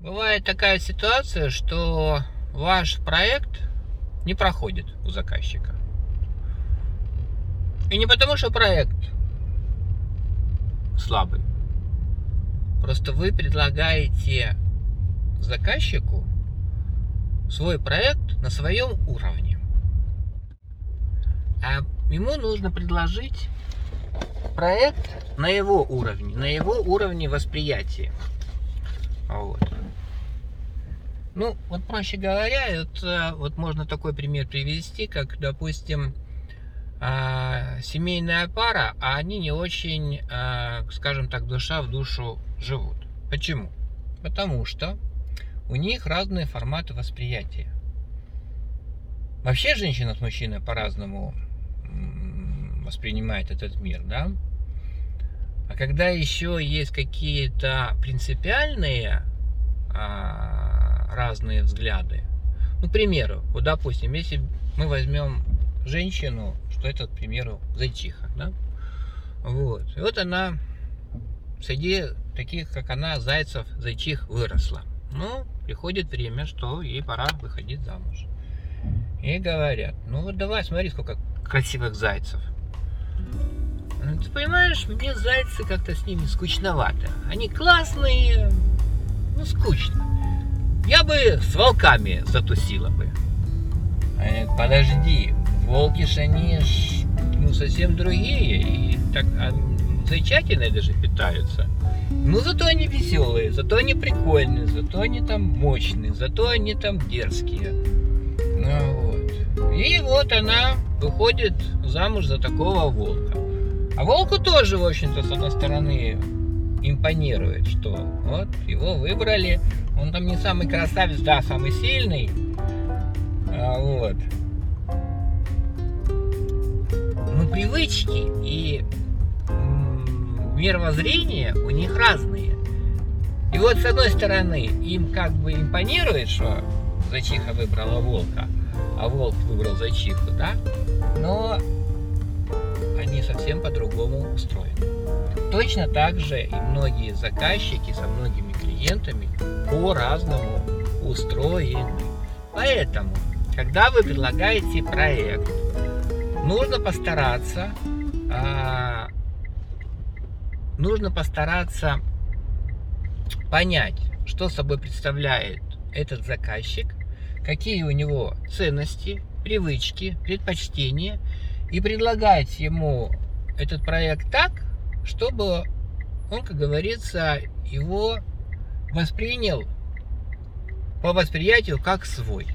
Бывает такая ситуация, что ваш проект не проходит у заказчика. И не потому, что проект слабый. Просто вы предлагаете заказчику свой проект на своем уровне. А ему нужно предложить проект на его уровне, на его уровне восприятия. Вот. Ну, вот проще говоря, это вот можно такой пример привести, как, допустим, а, семейная пара, а они не очень, а, скажем так, душа в душу живут. Почему? Потому что у них разные форматы восприятия. Вообще женщина с мужчиной по-разному воспринимает этот мир, да? А когда еще есть какие-то принципиальные а, разные взгляды, ну, к примеру, вот, допустим, если мы возьмем женщину, что это, к примеру, зайчиха, да? Вот. И вот она среди таких, как она, зайцев, зайчих выросла. Ну, приходит время, что ей пора выходить замуж. И говорят, ну вот давай, смотри, сколько красивых зайцев. Ты понимаешь, мне зайцы как-то с ними скучновато. Они классные, ну скучно. Я бы с волками затусила бы. А подожди, волки ж они ж, ну, совсем другие. И так, а зайчатиной даже питаются. Ну, зато они веселые, зато они прикольные, зато они там мощные, зато они там дерзкие. Ну, вот. И вот она выходит замуж за такого волка. А волку тоже, в общем-то, с одной стороны, импонирует, что вот его выбрали. Он там не самый красавец, да, самый сильный. А, вот. Но привычки и мировоззрение у них разные. И вот с одной стороны им как бы импонирует, что зайчиха выбрала волка, а волк выбрал зайчиху, да? Но они совсем по-другому устроены. Точно так же и многие заказчики со многими клиентами по-разному устроены. Поэтому, когда вы предлагаете проект, нужно постараться а, нужно постараться понять, что собой представляет этот заказчик, какие у него ценности, привычки, предпочтения, и предлагать ему этот проект так, чтобы он, как говорится, его воспринял по восприятию как свой.